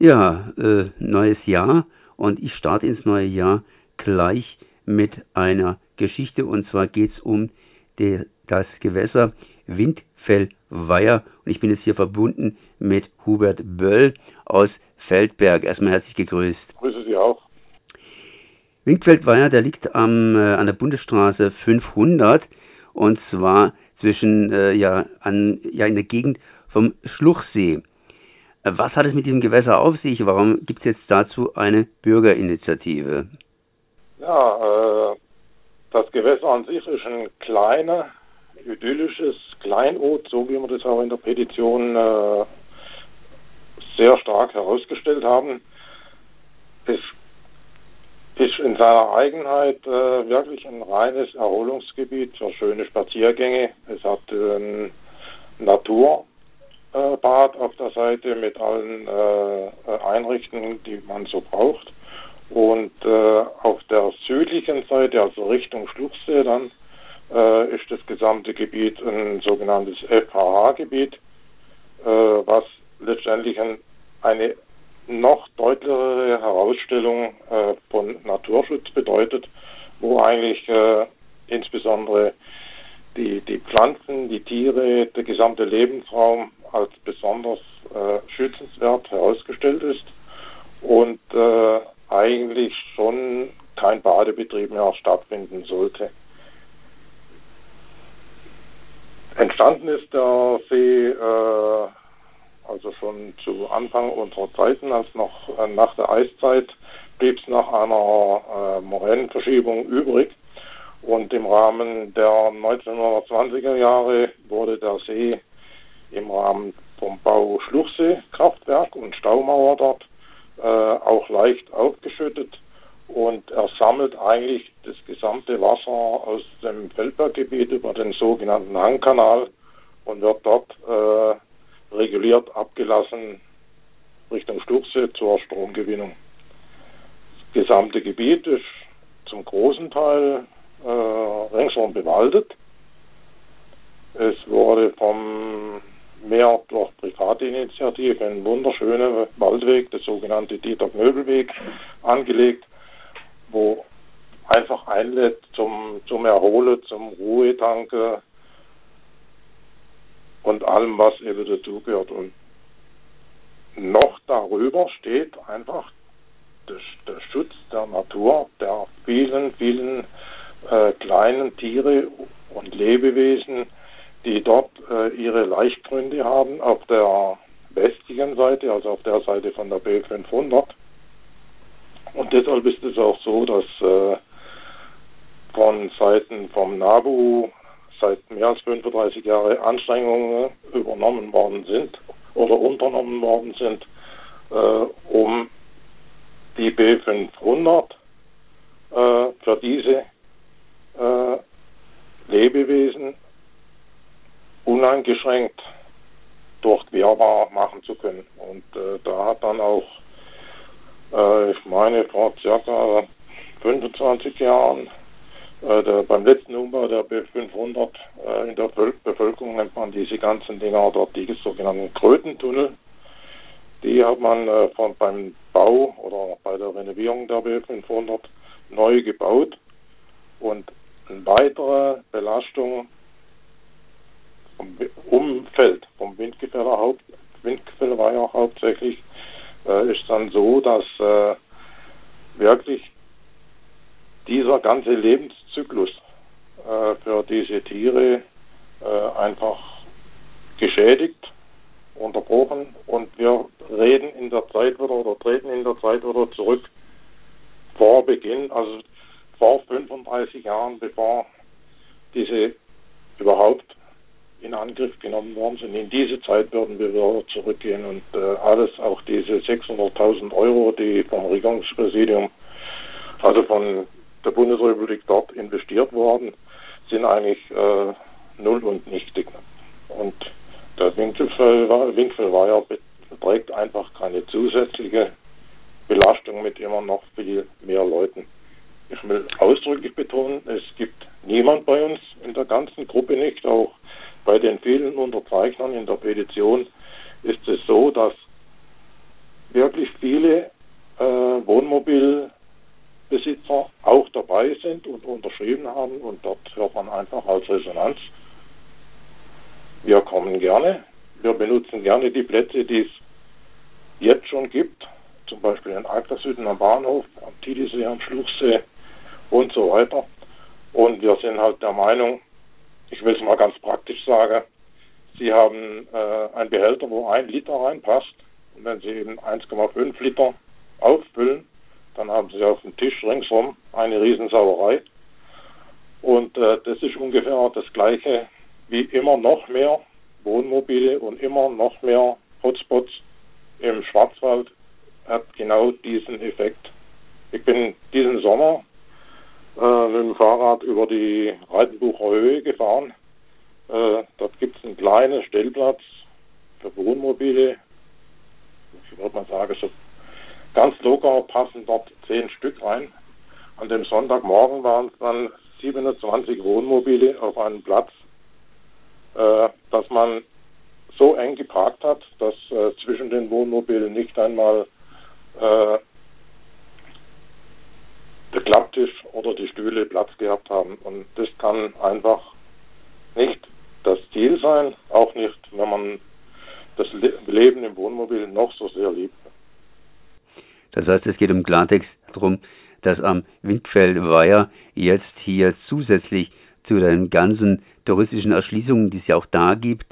Ja, äh, neues Jahr und ich starte ins neue Jahr gleich mit einer Geschichte und zwar geht es um die, das Gewässer Windfellweiher und ich bin jetzt hier verbunden mit Hubert Böll aus Feldberg. Erstmal herzlich gegrüßt. Grüße Sie auch. Windfeldweiher, der liegt am, äh, an der Bundesstraße 500 und zwar zwischen, äh, ja, an, ja, in der Gegend vom Schluchsee. Was hat es mit diesem Gewässer auf sich? Warum gibt es jetzt dazu eine Bürgerinitiative? Ja, äh, das Gewässer an sich ist ein kleiner, idyllisches Kleinod, so wie wir das auch in der Petition äh, sehr stark herausgestellt haben. Es ist in seiner Eigenheit äh, wirklich ein reines Erholungsgebiet für schöne Spaziergänge. Es hat ein Natur, äh, Bad auf der Seite mit allen äh, Einrichtungen, die man so braucht. Und äh, auf der südlichen Seite, also Richtung Schluchsee dann, äh, ist das gesamte Gebiet ein sogenanntes FHH-Gebiet, äh, was letztendlich ein, eine noch deutlichere Herausstellung äh, von Naturschutz bedeutet, wo eigentlich äh, insbesondere die, die Pflanzen, die Tiere, der gesamte Lebensraum als besonders äh, schützenswert herausgestellt ist und äh, eigentlich schon kein Badebetrieb mehr stattfinden sollte. Entstanden ist der See äh, also schon zu Anfang unserer Zeiten, als noch äh, nach der Eiszeit blieb es nach einer äh, Moränenverschiebung übrig. Und im Rahmen der 1920er Jahre wurde der See im Rahmen vom Bau Schluchsee-Kraftwerk und Staumauer dort äh, auch leicht aufgeschüttet und er sammelt eigentlich das gesamte Wasser aus dem Feldberggebiet über den sogenannten Hangkanal und wird dort äh, reguliert abgelassen Richtung Schluchsee zur Stromgewinnung. Das gesamte Gebiet ist zum großen Teil äh, ringsherum bewaldet. Es wurde vom mehr durch private Initiative ein wunderschöner Waldweg, der sogenannte Dieter-Möbelweg, angelegt, wo einfach einlädt zum, zum Erholen, zum Ruhetanke und allem, was eben dazugehört. Und noch darüber steht einfach der, der Schutz der Natur, der vielen, vielen äh, kleinen Tiere und Lebewesen, die dort äh, ihre Laichgründe haben auf der westlichen Seite, also auf der Seite von der B500. Und deshalb ist es auch so, dass äh, von Seiten vom NABU seit mehr als 35 Jahren Anstrengungen übernommen worden sind oder unternommen worden sind, äh, um die B500 äh, für diese äh, Lebewesen uneingeschränkt durchquerbar machen zu können. Und äh, da hat dann auch, äh, ich meine, vor circa 25 Jahren, äh, der, beim letzten Umbau der B500 äh, in der Bevölkerung nennt man diese ganzen Dinger dort die sogenannten Krötentunnel. Die hat man äh, von, beim Bau oder bei der Renovierung der B500 neu gebaut und eine weitere Belastung vom Umfeld, vom Windgefälle, Haupt, Windgefälle war ja auch hauptsächlich, äh, ist dann so, dass äh, wirklich dieser ganze Lebenszyklus äh, für diese Tiere äh, einfach geschädigt, unterbrochen und wir reden in der Zeit wieder oder treten in der Zeit wieder zurück vor Beginn, also vor 35 Jahren, bevor diese überhaupt in Angriff genommen worden sind. In diese Zeit würden wir wieder zurückgehen und äh, alles, auch diese 600.000 Euro, die vom Regierungspräsidium, also von der Bundesrepublik dort investiert worden, sind eigentlich äh, null und nichtig. Und der Winkelfall war, Winkelweiher beträgt einfach keine zusätzliche Belastung mit immer noch viel mehr Leuten. Ich will ausdrücklich betonen, es gibt niemand bei uns in der ganzen Gruppe nicht, auch bei den vielen Unterzeichnern in der Petition ist es so, dass wirklich Wohnmobilbesitzer auch dabei sind und unterschrieben haben und dort hört man einfach als Resonanz, wir kommen gerne, wir benutzen gerne die Plätze, die es jetzt schon gibt, zum Beispiel in Agdersüden am Bahnhof, am Titisee, am Schluchsee und so weiter. Und wir sind halt der Meinung, ich will es mal ganz praktisch sagen, Sie haben äh, einen Behälter, wo ein Liter reinpasst. Und wenn Sie eben 1,5 Liter auffüllen, dann haben Sie auf dem Tisch ringsum eine Riesensauerei. Und äh, das ist ungefähr das Gleiche wie immer noch mehr Wohnmobile und immer noch mehr Hotspots im Schwarzwald hat genau diesen Effekt. Ich bin diesen Sommer mit dem Fahrrad über die Reitenbucher Höhe gefahren. Äh, dort gibt es einen kleinen Stellplatz für Wohnmobile. Ich würde mal sagen, so ganz locker passen dort zehn Stück rein. An dem Sonntagmorgen waren es dann 27 Wohnmobile auf einem Platz, äh, dass man so eng geparkt hat, dass äh, zwischen den Wohnmobilen nicht einmal äh, Klapptisch oder die Stühle Platz gehabt haben. Und das kann einfach nicht das Ziel sein, auch nicht, wenn man das Leben im Wohnmobil noch so sehr liebt. Das heißt, es geht im Klartext darum, dass am Windfeldweiher jetzt hier zusätzlich zu den ganzen touristischen Erschließungen, die es ja auch da gibt,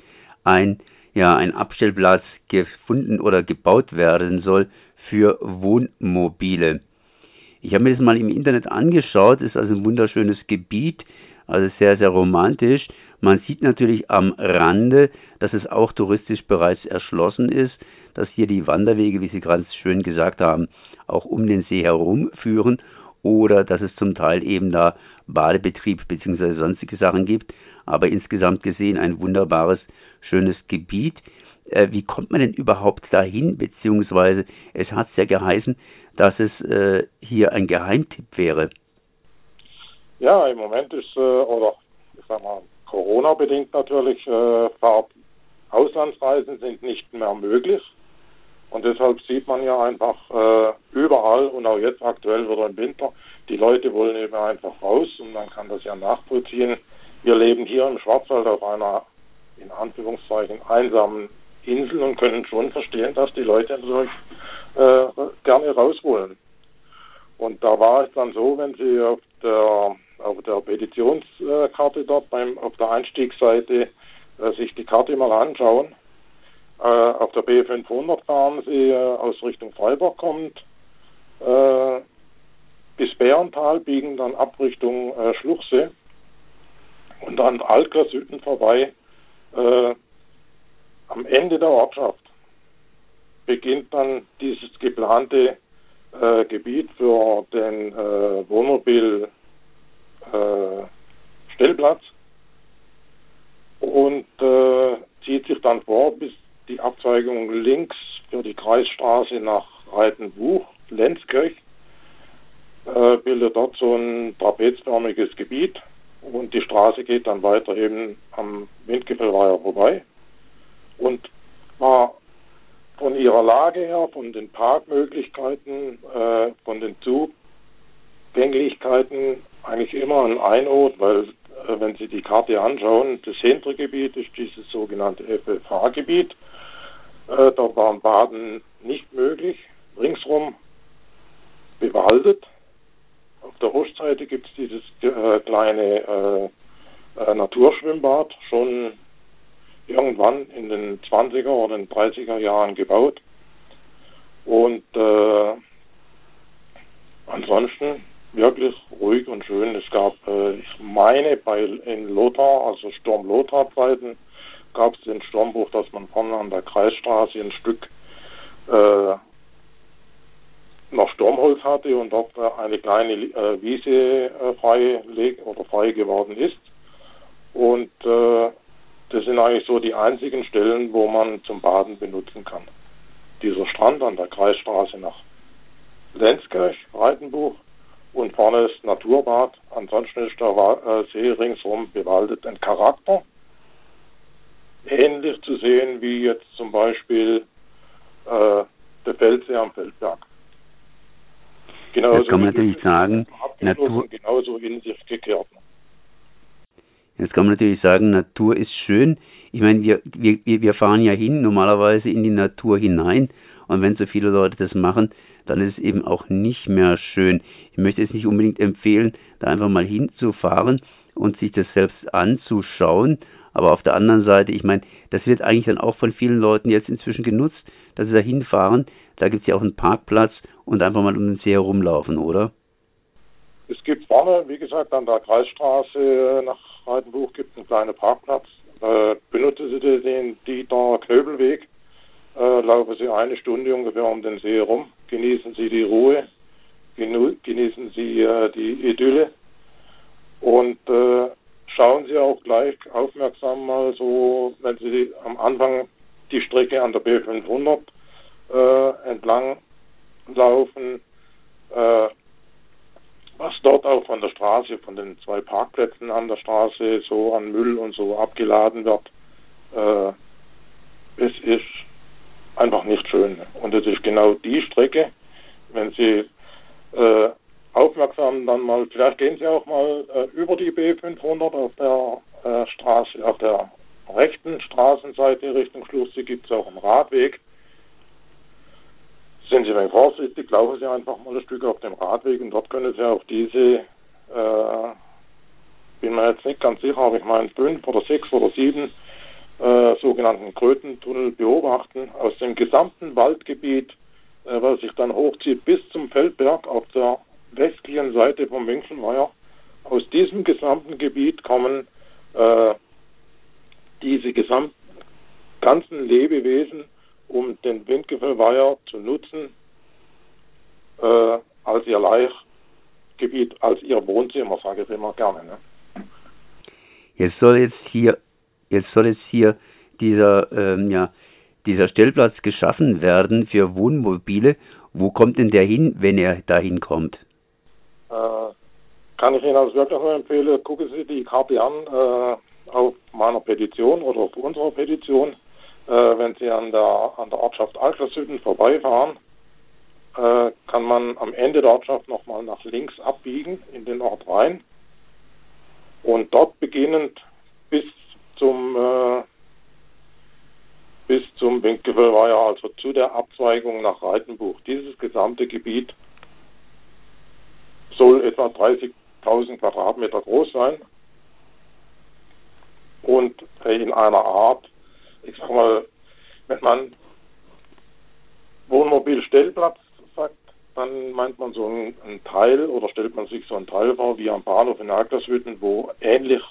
ein, ja, ein Abstellplatz gefunden oder gebaut werden soll für Wohnmobile. Ich habe mir das mal im Internet angeschaut, ist also ein wunderschönes Gebiet, also sehr, sehr romantisch. Man sieht natürlich am Rande, dass es auch touristisch bereits erschlossen ist, dass hier die Wanderwege, wie Sie ganz schön gesagt haben, auch um den See herum führen oder dass es zum Teil eben da Badebetrieb bzw. sonstige Sachen gibt. Aber insgesamt gesehen ein wunderbares, schönes Gebiet. Äh, wie kommt man denn überhaupt dahin? Beziehungsweise es hat ja geheißen, dass es äh, hier ein Geheimtipp wäre. Ja, im Moment ist, äh, oder ich sag mal, Corona-bedingt natürlich, äh, Auslandsreisen sind nicht mehr möglich. Und deshalb sieht man ja einfach äh, überall und auch jetzt aktuell wieder im Winter, die Leute wollen eben einfach raus und man kann das ja nachvollziehen. Wir leben hier im Schwarzwald auf einer in Anführungszeichen einsamen Insel und können schon verstehen, dass die Leute natürlich äh, gerne raus wollen. Und da war es dann so, wenn Sie auf der auf der Petitionskarte dort beim auf der Einstiegsseite äh, sich die Karte mal anschauen, äh, auf der B500 fahren Sie äh, aus Richtung Freiburg kommt äh, bis Bärental, biegen dann ab Richtung äh, Schluchsee und dann Alker Süden vorbei am Ende der Ortschaft beginnt dann dieses geplante äh, Gebiet für den äh, Wohnmobil äh, Stellplatz. Und äh, zieht sich dann vor bis die Abzweigung links für die Kreisstraße nach Reitenbuch, Lenzkirch, äh, bildet dort so ein trapezförmiges Gebiet. Und die Straße geht dann weiter eben am Windgipfelweiher vorbei und war von ihrer Lage her, von den Parkmöglichkeiten, äh, von den Zugänglichkeiten eigentlich immer ein Einort, weil äh, wenn Sie die Karte anschauen, das hintere Gebiet ist dieses sogenannte FFH-Gebiet. Äh, da war Baden nicht möglich, ringsrum bewaldet. Auf der Ostseite gibt es dieses äh, kleine äh, äh, Naturschwimmbad, schon irgendwann in den 20er oder den 30er Jahren gebaut. Und äh, ansonsten wirklich ruhig und schön. Es gab, äh, ich meine, bei in Lothar, also Sturm Lothar Zeiten, gab es den Sturmbruch, dass man vorne an der Kreisstraße ein Stück äh, noch Sturmholz hatte und dort äh, eine kleine äh, Wiese äh, frei oder frei geworden ist. Und äh, das sind eigentlich so die einzigen Stellen, wo man zum Baden benutzen kann. Dieser Strand an der Kreisstraße nach Lenzkirch, Breitenbuch und vorne ist Naturbad. Ansonsten ist der äh, See ringsherum bewaldet. Ein Charakter, ähnlich zu sehen wie jetzt zum Beispiel äh, der Feldsee am Feldberg. genauso Jetzt kann man natürlich sagen, Natur genauso in sich gekehrt. Jetzt kann man natürlich sagen, Natur ist schön. Ich meine, wir, wir, wir fahren ja hin, normalerweise in die Natur hinein. Und wenn so viele Leute das machen, dann ist es eben auch nicht mehr schön. Ich möchte es nicht unbedingt empfehlen, da einfach mal hinzufahren und sich das selbst anzuschauen. Aber auf der anderen Seite, ich meine, das wird eigentlich dann auch von vielen Leuten jetzt inzwischen genutzt, dass sie da hinfahren. Da gibt es ja auch einen Parkplatz und einfach mal um den See herumlaufen, oder? Es gibt vorne, wie gesagt, an der Kreisstraße nach Reitenbuch gibt einen kleinen Parkplatz. Äh, benutzen Sie den Dieter Knöbelweg, äh, laufen Sie eine Stunde ungefähr um den See herum, genießen Sie die Ruhe, genießen Sie äh, die Idylle. Und äh, schauen Sie auch gleich aufmerksam mal so, wenn Sie am Anfang die Strecke an der B500 äh, entlang laufen, äh, was dort auch von der Straße, von den zwei Parkplätzen an der Straße so an Müll und so abgeladen wird, äh, es ist einfach nicht schön. Und es ist genau die Strecke, wenn Sie äh, aufmerksam dann mal, vielleicht gehen Sie auch mal äh, über die B500 auf der äh, Straße, auf der rechten Straßenseite Richtung Schlussee gibt es auch einen Radweg. Sind Sie wenn vorsichtig, laufen Sie einfach mal ein Stück auf dem Radweg und dort können Sie auch diese, äh, bin mir jetzt nicht ganz sicher, aber ich meine fünf oder sechs oder sieben äh, sogenannten Krötentunnel beobachten aus dem gesamten Waldgebiet, äh, was sich dann hochzieht bis zum Feldberg auf der westlichen Seite vom Winkselmeier. Aus diesem gesamten Gebiet kommen äh, diese gesamten ganzen Lebewesen um den Windgefällweiher zu nutzen äh, als ihr Laichgebiet, als ihr Wohnzimmer, sage ich immer gerne. Ne? Jetzt soll jetzt hier, jetzt soll jetzt hier dieser, ähm, ja, dieser Stellplatz geschaffen werden für Wohnmobile. Wo kommt denn der hin, wenn er dahin kommt? Äh, kann ich Ihnen also wirklich nur empfehlen, gucken Sie die Karte an äh, auf meiner Petition oder auf unserer Petition äh, wenn Sie an der, an der Ortschaft Alkersüden vorbeifahren, äh, kann man am Ende der Ortschaft nochmal nach links abbiegen in den Ort rein und dort beginnend bis zum äh, bis zum Winkgewölweiher, also zu der Abzweigung nach Reitenbuch. Dieses gesamte Gebiet soll etwa 30.000 Quadratmeter groß sein und in einer Art, ich sag mal, wenn man Wohnmobilstellplatz sagt, dann meint man so einen, Teil oder stellt man sich so einen Teil vor wie am Bahnhof in Agderswitten, wo ähnlich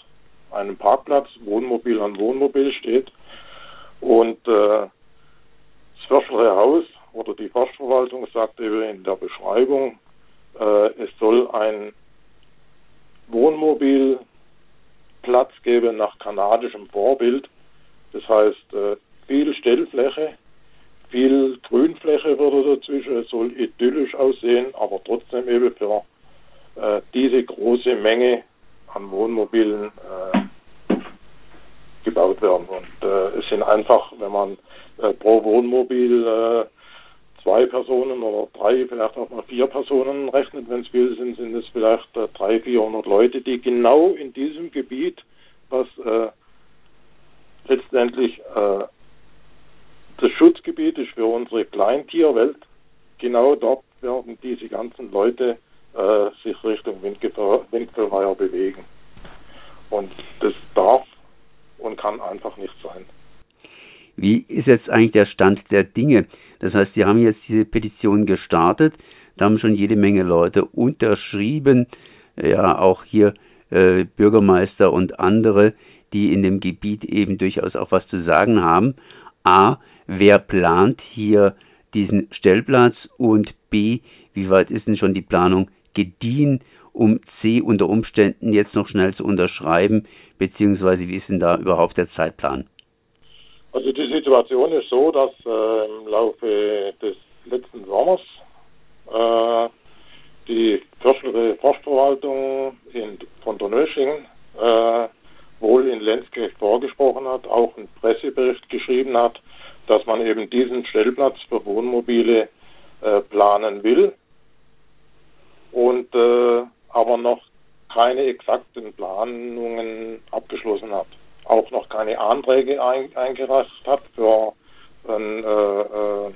einem Parkplatz Wohnmobil an Wohnmobil steht und äh, das Försterei Haus oder die Forstverwaltung sagt eben in der Beschreibung, äh, es soll ein Wohnmobilplatz geben nach kanadischem Vorbild. Das heißt, äh, viel Stellfläche, viel Grünfläche würde dazwischen, es soll idyllisch aussehen, aber trotzdem eben für äh, diese große Menge an Wohnmobilen äh, gebaut werden. Und äh, es sind einfach, wenn man äh, pro Wohnmobil äh, zwei Personen oder drei, vielleicht auch mal vier Personen rechnet, wenn es viel sind, sind es vielleicht äh, 300, 400 Leute, die genau in diesem Gebiet, was letztendlich äh, das Schutzgebiet ist für unsere Kleintierwelt. Genau dort werden diese ganzen Leute äh, sich Richtung Windquellweiher bewegen. Und das darf und kann einfach nicht sein. Wie ist jetzt eigentlich der Stand der Dinge? Das heißt, Sie haben jetzt diese Petition gestartet, da haben schon jede Menge Leute unterschrieben, ja auch hier äh, Bürgermeister und andere, die in dem Gebiet eben durchaus auch was zu sagen haben. A, wer plant hier diesen Stellplatz und B, wie weit ist denn schon die Planung gediehen, um C unter Umständen jetzt noch schnell zu unterschreiben, beziehungsweise wie ist denn da überhaupt der Zeitplan? Also die Situation ist so, dass äh, im Laufe des letzten Sommers äh, die Forstverwaltung in, von Donöschingen äh, wohl in Lenzkirch vorgesprochen hat, auch einen Pressebericht geschrieben hat, dass man eben diesen Stellplatz für Wohnmobile äh, planen will. und äh, aber noch keine exakten Planungen abgeschlossen hat. Auch noch keine Anträge ein, eingereicht hat für äh, äh,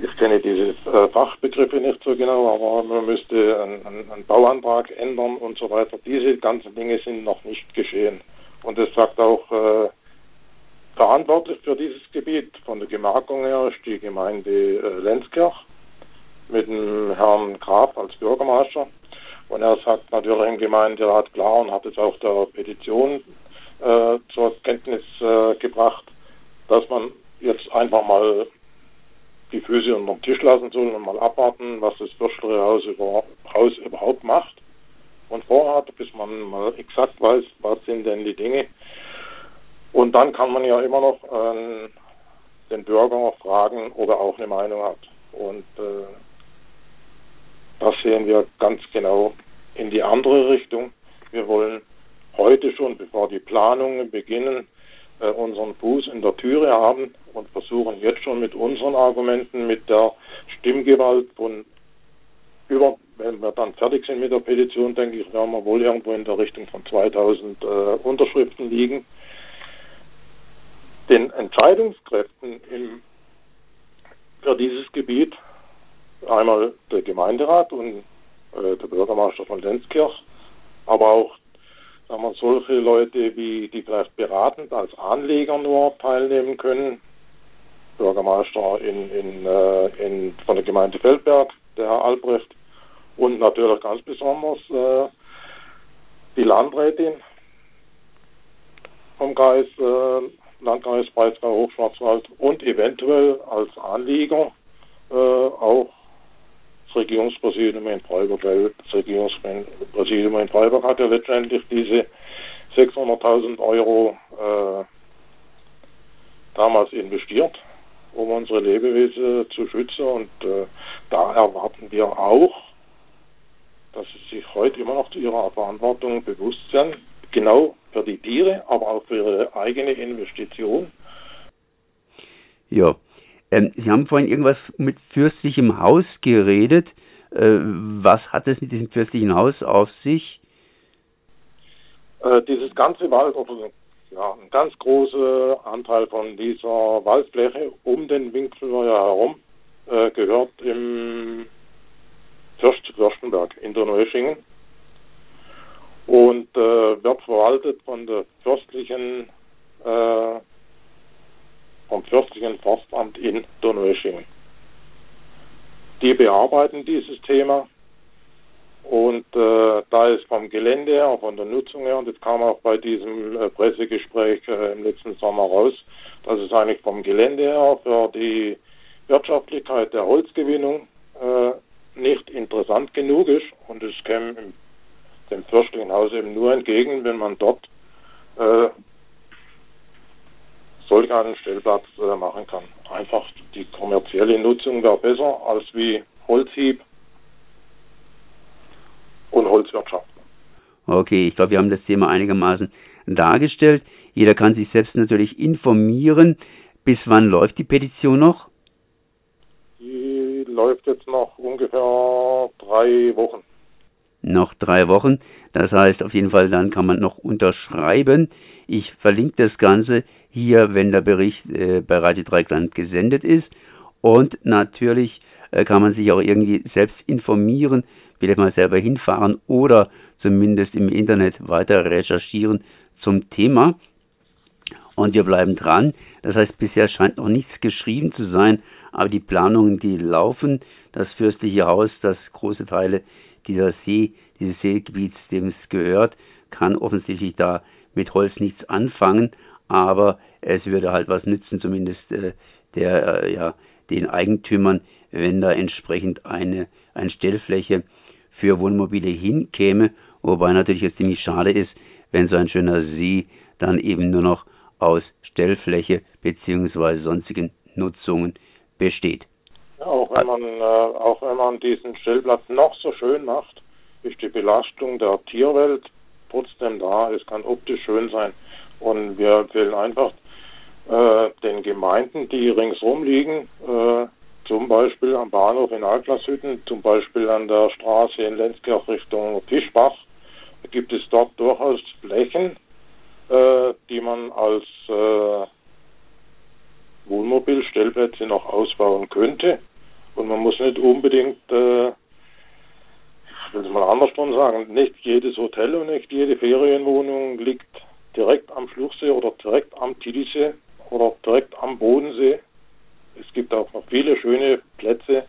ich kenne diese äh, Fachbegriffe nicht so genau, aber man müsste einen, einen, Bauantrag ändern und so weiter. Diese ganzen Dinge sind noch nicht geschehen. Und es sagt auch, äh, verantwortlich für dieses Gebiet von der Gemarkung her ist die Gemeinde äh, Lenzkirch mit dem Herrn Graf als Bürgermeister. Und er sagt natürlich im Gemeinderat klar und hat es auch der Petition äh, zur Kenntnis äh, gebracht, dass man jetzt einfach mal die Füße unter den Tisch lassen soll und mal abwarten, was das Würstere Haus, über, Haus überhaupt macht und vorhat, bis man mal exakt weiß, was sind denn die Dinge. Und dann kann man ja immer noch äh, den Bürger fragen, ob er auch eine Meinung hat. Und äh, das sehen wir ganz genau in die andere Richtung. Wir wollen heute schon, bevor die Planungen beginnen, äh, unseren Fuß in der Türe haben und versuchen jetzt schon mit unseren Argumenten, mit der Stimmgewalt von über, wenn wir dann fertig sind mit der Petition, denke ich, werden wir wohl irgendwo in der Richtung von 2000 äh, Unterschriften liegen, den Entscheidungskräften im, für dieses Gebiet, einmal der Gemeinderat und äh, der Bürgermeister von Lenzkirch, aber auch sagen wir, solche Leute, wie die vielleicht beratend als Anleger nur teilnehmen können. Bürgermeister in, in, äh, in, von der Gemeinde Feldberg, der Herr Albrecht, und natürlich ganz besonders äh, die Landrätin vom Kreis, äh, Landkreis Breisgau Hochschwarzwald und eventuell als Anlieger äh, auch das Regierungspräsidium in Freiburg, weil das Regierungspräsidium in Freiburg hat ja letztendlich diese 600.000 Euro äh, damals investiert, um unsere Lebewesen zu schützen und äh, da erwarten wir auch, dass sie sich heute immer noch zu ihrer Verantwortung bewusst sind, genau für die Tiere, aber auch für ihre eigene Investition. Ja, ähm, Sie haben vorhin irgendwas mit fürstlichem Haus geredet. Äh, was hat es mit diesem fürstlichen Haus auf sich? Äh, dieses ganze Wald, oder ja, ein ganz großer Anteil von dieser Waldfläche um den Winkelmeier herum äh, gehört im Fürst Fürstenberg in der Neuschingen und äh, wird verwaltet von der fürstlichen äh, vom fürstlichen Forstamt in Donaueschingen. Die bearbeiten dieses Thema und äh, da ist vom Gelände her, von der Nutzung her, und das kam auch bei diesem äh, Pressegespräch äh, im letzten Sommer raus, dass es eigentlich vom Gelände her für die Wirtschaftlichkeit der Holzgewinnung äh, nicht interessant genug ist und es käme dem fürstlichen Haus eben nur entgegen, wenn man dort äh, solch einen Stellplatz äh, machen kann. Einfach die kommerzielle Nutzung wäre besser als wie Holzhieb und Holzwirtschaft. Okay, ich glaube, wir haben das Thema einigermaßen dargestellt. Jeder kann sich selbst natürlich informieren. Bis wann läuft die Petition noch? Die läuft jetzt noch ungefähr drei Wochen. Noch drei Wochen. Das heißt, auf jeden Fall, dann kann man noch unterschreiben. Ich verlinke das Ganze hier, wenn der Bericht äh, bei Radio Dreikland gesendet ist. Und natürlich äh, kann man sich auch irgendwie selbst informieren, vielleicht mal selber hinfahren oder zumindest im Internet weiter recherchieren zum Thema. Und wir bleiben dran. Das heißt, bisher scheint noch nichts geschrieben zu sein, aber die Planungen, die laufen. Das fürstliche Haus, das große Teile dieser See, dieses Seegebiets, dem es gehört, kann offensichtlich da mit Holz nichts anfangen aber es würde halt was nützen, zumindest äh, der, äh, ja, den Eigentümern, wenn da entsprechend eine, eine Stellfläche für Wohnmobile hinkäme, wobei natürlich es ziemlich schade ist, wenn so ein schöner See dann eben nur noch aus Stellfläche beziehungsweise sonstigen Nutzungen besteht. Auch wenn man äh, auch wenn man diesen Stellplatz noch so schön macht, ist die Belastung der Tierwelt trotzdem da. Es kann optisch schön sein. Und wir empfehlen einfach äh, den Gemeinden, die ringsrum liegen, äh, zum Beispiel am Bahnhof in Altlashütten, zum Beispiel an der Straße in Lenzkirch Richtung Tischbach, gibt es dort durchaus Flächen, äh, die man als äh, Wohnmobilstellplätze noch ausbauen könnte. Und man muss nicht unbedingt, äh, ich will es mal andersrum sagen, nicht jedes Hotel und nicht jede Ferienwohnung liegt direkt am Schluchsee oder direkt am Titisee oder direkt am Bodensee. Es gibt auch noch viele schöne Plätze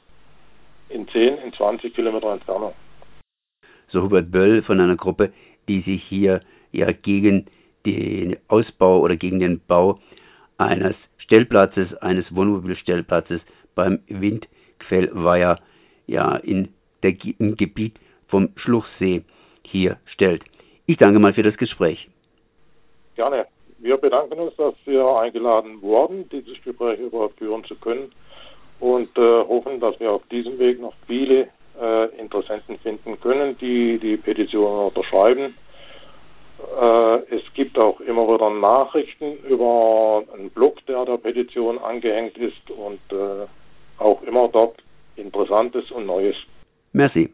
in 10, in 20 Kilometer Entfernung. So Hubert Böll von einer Gruppe, die sich hier ja gegen den Ausbau oder gegen den Bau eines Stellplatzes, eines Wohnmobilstellplatzes beim Windquellweiher ja in der, im Gebiet vom Schluchsee hier stellt. Ich danke mal für das Gespräch. Gerne. Wir bedanken uns, dass wir eingeladen wurden, dieses Gespräch überhaupt führen zu können und äh, hoffen, dass wir auf diesem Weg noch viele äh, Interessenten finden können, die die Petition unterschreiben. Äh, es gibt auch immer wieder Nachrichten über einen Blog, der der Petition angehängt ist und äh, auch immer dort Interessantes und Neues. Merci.